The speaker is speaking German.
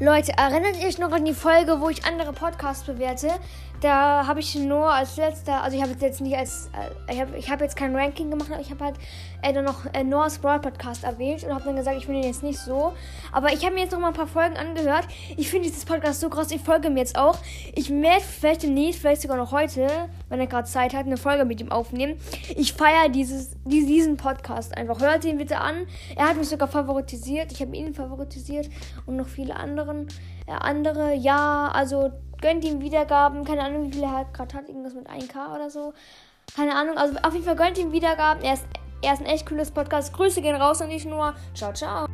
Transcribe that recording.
Leute, erinnert ihr euch noch an die Folge, wo ich andere Podcasts bewerte? Da habe ich nur als letzter, also ich habe jetzt nicht als, äh, ich habe ich hab jetzt kein Ranking gemacht, aber ich habe halt äh, dann noch äh, Noah's Broad Podcast erwähnt und habe dann gesagt, ich finde den jetzt nicht so. Aber ich habe mir jetzt noch mal ein paar Folgen angehört. Ich finde dieses Podcast so krass, ich folge mir jetzt auch. Ich werde vielleicht demnächst, vielleicht sogar noch heute, wenn er gerade Zeit hat, eine Folge mit ihm aufnehmen. Ich feiere diesen Podcast einfach. Hört ihn bitte an. Er hat mich sogar favoritisiert. Ich habe ihn favoritisiert und noch viele anderen. Äh, andere, ja, also gönnt ihm Wiedergaben. Keine Ahnung, wie viele er gerade hat. Irgendwas mit 1K oder so. Keine Ahnung. Also auf jeden Fall gönnt ihm Wiedergaben. Er ist, er ist ein echt cooles Podcast. Grüße gehen raus und nicht nur. Ciao, ciao.